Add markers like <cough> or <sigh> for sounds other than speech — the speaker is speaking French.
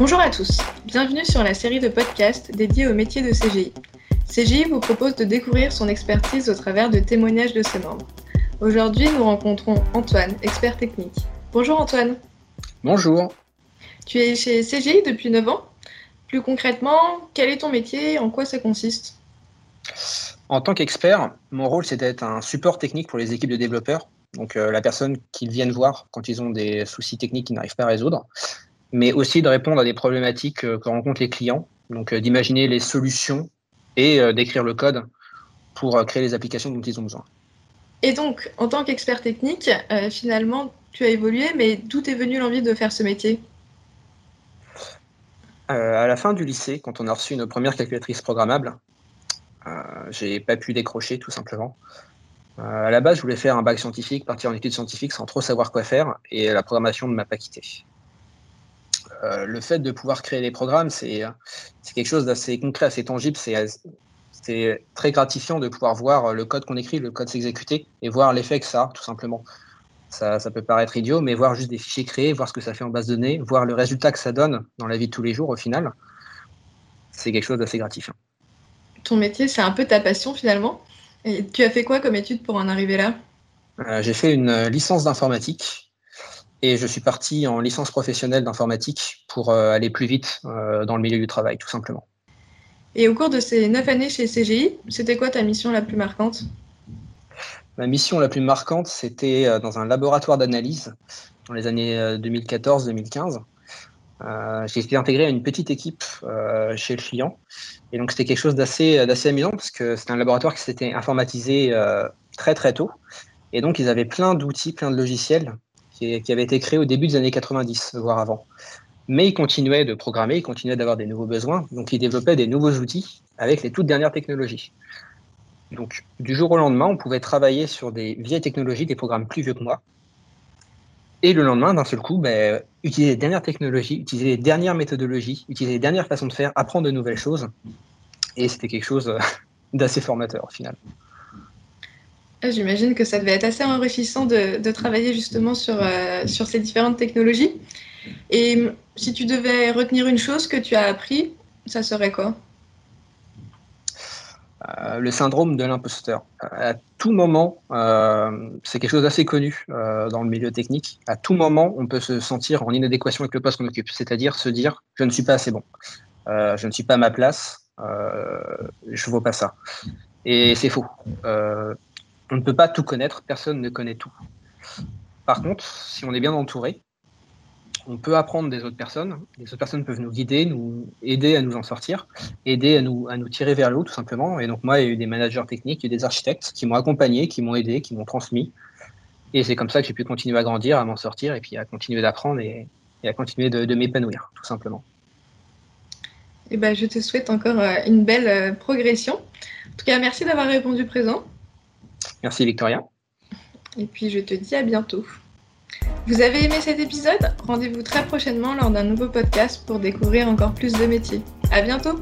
Bonjour à tous, bienvenue sur la série de podcasts dédiée au métier de CGI. CGI vous propose de découvrir son expertise au travers de témoignages de ses membres. Aujourd'hui, nous rencontrons Antoine, expert technique. Bonjour Antoine. Bonjour. Tu es chez CGI depuis 9 ans. Plus concrètement, quel est ton métier? En quoi ça consiste? En tant qu'expert, mon rôle c'est d'être un support technique pour les équipes de développeurs, donc euh, la personne qu'ils viennent voir quand ils ont des soucis techniques qu'ils n'arrivent pas à résoudre mais aussi de répondre à des problématiques euh, que rencontrent les clients, donc euh, d'imaginer les solutions et euh, d'écrire le code pour créer les applications dont ils ont besoin. Et donc, en tant qu'expert technique, finalement, tu as évolué, mais d'où est venue l'envie de faire ce métier? À la fin du lycée, quand on a reçu une première calculatrice programmable, j'ai pas pu décrocher tout simplement. à la base, je voulais faire un bac scientifique, partir en études scientifiques sans trop savoir quoi faire, et la programmation ne m'a pas quitté. Euh, le fait de pouvoir créer des programmes, c'est quelque chose d'assez concret, assez tangible. C'est très gratifiant de pouvoir voir le code qu'on écrit, le code s'exécuter et voir l'effet que ça a, tout simplement. Ça, peut paraître idiot, mais voir juste des fichiers créés, voir ce que ça fait en base de données, voir le résultat que ça donne dans la vie de tous les jours, au final, c'est quelque chose d'assez gratifiant. Ton métier, c'est un peu ta passion finalement. Et tu as fait quoi comme étude pour en arriver là? Euh, J'ai fait une licence d'informatique et je suis parti en licence professionnelle d'informatique pour euh, aller plus vite euh, dans le milieu du travail, tout simplement. Et au cours de ces neuf années chez CGI, c'était quoi ta mission la plus marquante? Ma mission la plus marquante, c'était euh, dans un laboratoire d'analyse dans les années 2014-2015. j'ai été intégré à une petite équipe chez le client. Et donc, c'était quelque chose d'assez amusant parce que c'était un laboratoire qui s'était informatisé très, très tôt. Et donc, ils avaient plein d'outils, plein de logiciels qui, avait été créé au début des années 90, voire avant. Mais il continuait de programmer, il continuait d'avoir des nouveaux besoins, donc il développait des nouveaux outils avec les toutes dernières technologies. Donc du jour au lendemain, on pouvait travailler sur des vieilles technologies, des programmes plus vieux que moi, et le lendemain, d'un seul coup, ben, utiliser les dernières technologies, utiliser les dernières méthodologies, utiliser les dernières façons de faire, apprendre de nouvelles choses. Et c'était quelque chose <laughs> d'assez formateur au final. Ah, j'imagine que ça devait être assez enrichissant de, travailler justement sur, euh, sur ces différentes technologies. Et si tu devais retenir une chose que tu as appris, ça serait quoi? Euh, le syndrome de l'imposteur. À tout moment, euh, c'est quelque chose d'assez connu dans le milieu technique. À tout moment, on peut se sentir en inadéquation avec le poste qu'on occupe, c'est-à-dire se dire je ne suis pas assez bon, je ne suis pas à ma place, je ne vaux pas ça. Et c'est faux on ne peut pas tout connaître, personne ne connaît tout. Par contre, si on est bien entouré, on peut apprendre des autres personnes. Les autres personnes peuvent nous guider, nous aider à nous en sortir, aider à nous, à nous tirer vers le haut, tout simplement. Et donc, moi, il y a eu des managers techniques, il y a eu des architectes qui m'ont accompagné, qui m'ont aidé, qui m'ont transmis. Et c'est comme ça que j'ai pu continuer à grandir, à m'en sortir, et puis à continuer d'apprendre et, à continuer de, m'épanouir, tout simplement. Eh ben, je te souhaite encore euh, une belle euh, progression. En tout cas, merci d'avoir répondu présent. Merci Victoria. Et puis je te dis à bientôt. Vous avez aimé cet épisode? Rendez-vous très prochainement lors d'un nouveau podcast pour découvrir encore plus de métiers. À bientôt